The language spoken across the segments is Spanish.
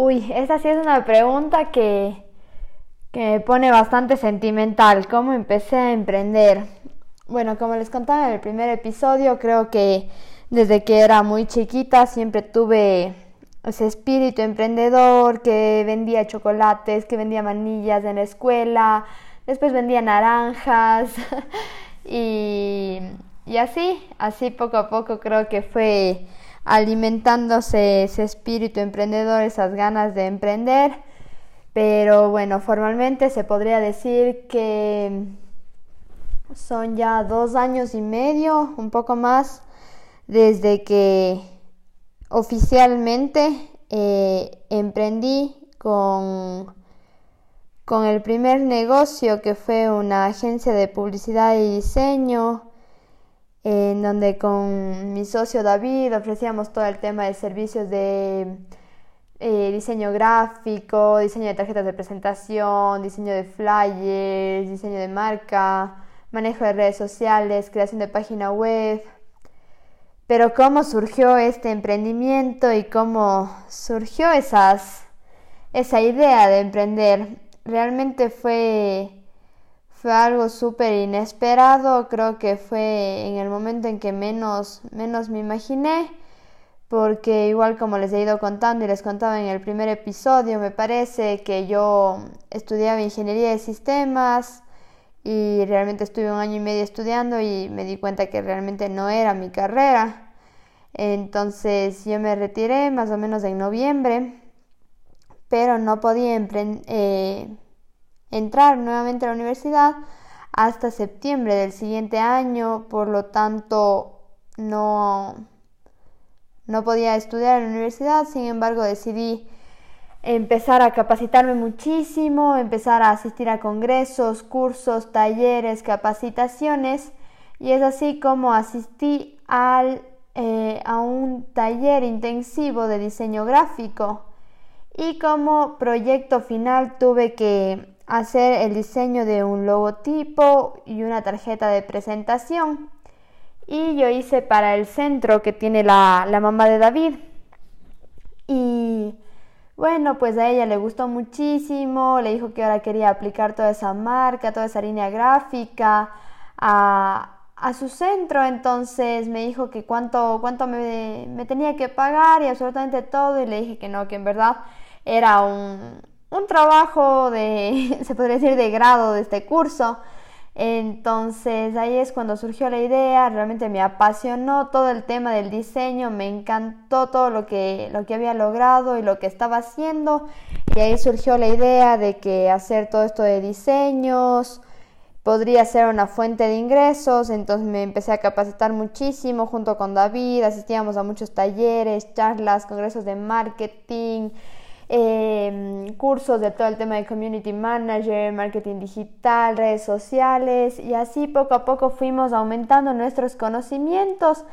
Uy, esta sí es una pregunta que, que me pone bastante sentimental. ¿Cómo empecé a emprender? Bueno, como les contaba en el primer episodio, creo que desde que era muy chiquita siempre tuve ese espíritu emprendedor que vendía chocolates, que vendía manillas en la escuela, después vendía naranjas y, y así, así poco a poco creo que fue alimentándose ese espíritu emprendedor, esas ganas de emprender. Pero bueno, formalmente se podría decir que son ya dos años y medio, un poco más, desde que oficialmente eh, emprendí con, con el primer negocio que fue una agencia de publicidad y diseño en donde con mi socio David ofrecíamos todo el tema de servicios de eh, diseño gráfico, diseño de tarjetas de presentación, diseño de flyers, diseño de marca, manejo de redes sociales, creación de página web. Pero cómo surgió este emprendimiento y cómo surgió esas, esa idea de emprender, realmente fue fue algo súper inesperado, creo que fue en el momento en que menos, menos me imaginé, porque igual como les he ido contando y les contaba en el primer episodio, me parece que yo estudiaba ingeniería de sistemas y realmente estuve un año y medio estudiando y me di cuenta que realmente no era mi carrera. Entonces yo me retiré más o menos en noviembre, pero no podía emprender. Eh, entrar nuevamente a la universidad hasta septiembre del siguiente año, por lo tanto no, no podía estudiar en la universidad, sin embargo decidí empezar a capacitarme muchísimo, empezar a asistir a congresos, cursos, talleres, capacitaciones y es así como asistí al, eh, a un taller intensivo de diseño gráfico. Y como proyecto final tuve que hacer el diseño de un logotipo y una tarjeta de presentación. Y yo hice para el centro que tiene la, mamá de David. Y bueno, pues a ella le gustó muchísimo, le dijo que ahora quería aplicar toda esa marca, toda esa línea gráfica a, su centro, entonces me dijo que cuánto, cuánto me, me, tenía que pagar y absolutamente todo y le dije que no, que en verdad era un, un trabajo de, se podría decir, de grado de este curso. Entonces ahí es cuando surgió la idea, realmente me apasionó todo el tema del diseño, me encantó todo lo que, lo que había logrado y lo que estaba haciendo. Y ahí surgió la idea de que hacer todo esto de diseños podría ser una fuente de ingresos. Entonces me empecé a capacitar muchísimo junto con David, asistíamos a muchos talleres, charlas, congresos de marketing. Em, cursos de todo el tema de community manager, marketing digital, redes sociales y así poco a poco fuimos aumentando nuestros conocimientos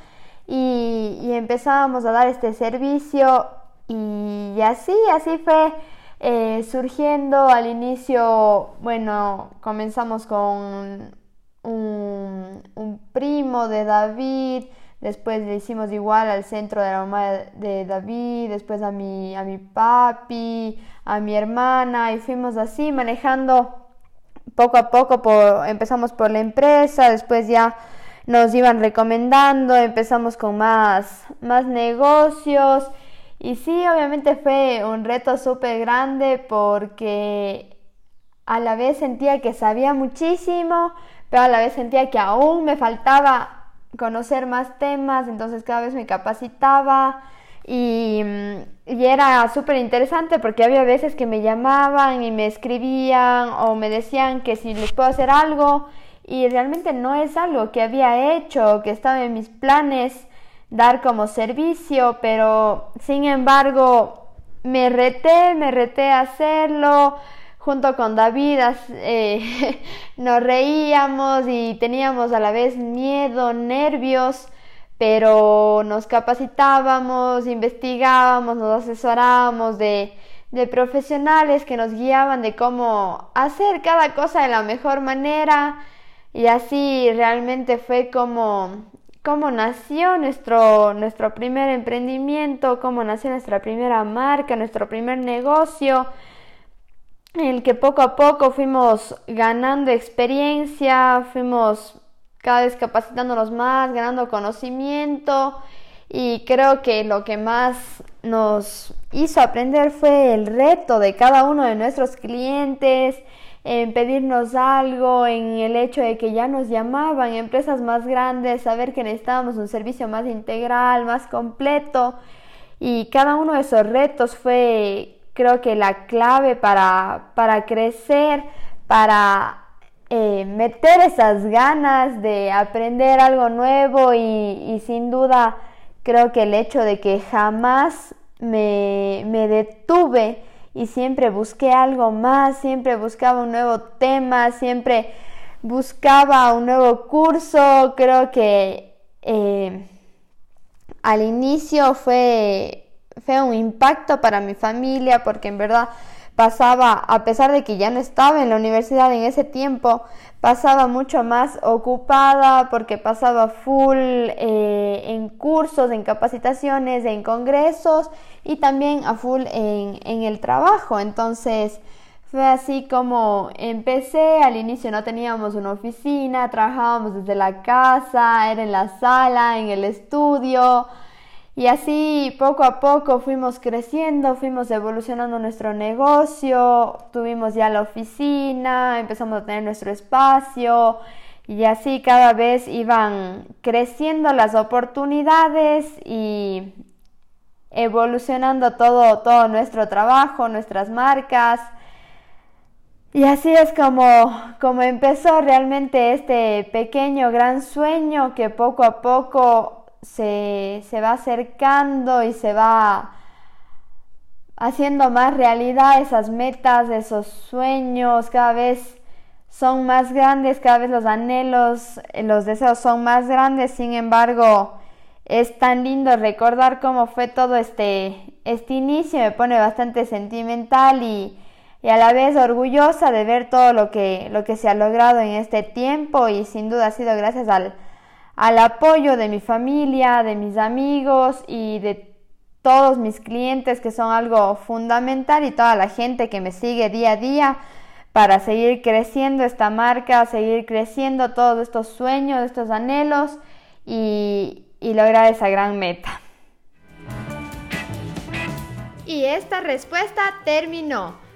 y, empezábamos a dar este servicio y así, así fue eh, surgiendo. Al inicio, bueno, comenzamos con un primo de David, Después le hicimos igual al centro de la mamá de David, después a mi, a mi papi, a mi hermana y fuimos así manejando poco a poco. Por, empezamos por la empresa, después ya nos iban recomendando, empezamos con más, más negocios y sí, obviamente fue un reto súper grande porque a la vez sentía que sabía muchísimo, pero a la vez sentía que aún me faltaba conocer más temas, entonces cada vez me capacitaba y, era súper interesante porque había veces que me llamaban y me escribían o me decían que si les puedo hacer algo y realmente no es algo que había hecho, que estaba en mis planes dar como servicio, pero sin embargo me reté, me reté a hacerlo. Junto con David eh, nos reíamos y teníamos a la vez miedo, nervios, pero nos capacitábamos, investigábamos, nos asesorábamos de, de profesionales que nos guiaban de cómo hacer cada cosa de la mejor manera. Y así realmente fue como, nació nuestro, nuestro primer emprendimiento, cómo nació nuestra primera marca, nuestro primer negocio, en el que poco a poco fuimos ganando experiencia, fuimos cada vez capacitándonos más, ganando conocimiento y creo que lo que más nos hizo aprender fue el reto de cada uno de nuestros clientes, en pedirnos algo, en el hecho de que ya nos llamaban empresas más grandes, saber que necesitábamos un servicio más integral, más completo. Y cada uno de esos retos fue, creo que, la clave para, para crecer, para eh, meter esas ganas de aprender algo nuevo y, sin duda creo que el hecho de que jamás me, me, detuve y siempre busqué algo más, siempre buscaba un nuevo tema, siempre buscaba un nuevo curso, creo que eh, al inicio fue, fue un impacto para mi familia porque en verdad pasaba, a pesar de que ya no estaba en la universidad en ese tiempo, pasaba mucho más ocupada porque pasaba full eh, en cursos, en capacitaciones, en congresos y también a full en, en el trabajo. Entonces fue así como empecé, al inicio no teníamos una oficina, trabajábamos desde la casa, era en la sala, en el estudio. Y así poco a poco fuimos creciendo, fuimos evolucionando nuestro negocio, tuvimos ya la oficina, empezamos a tener nuestro espacio y así cada vez iban creciendo las oportunidades y evolucionando todo, todo nuestro trabajo, nuestras marcas. Y así es como, como empezó realmente este pequeño gran sueño que poco a poco se, va acercando y se va haciendo más realidad esas metas, esos sueños, cada vez son más grandes, cada vez los anhelos, los deseos son más grandes, sin embargo, es tan lindo recordar cómo fue todo este, este inicio, me pone bastante sentimental y, y, a la vez orgullosa de ver todo lo que, lo que se ha logrado en este tiempo y sin duda ha sido gracias al, al apoyo de mi familia, de mis amigos y de todos mis clientes que son algo fundamental y toda la gente que me sigue día a día para seguir creciendo esta marca, seguir creciendo todos estos sueños, estos anhelos y, lograr esa gran meta. Y esta respuesta terminó.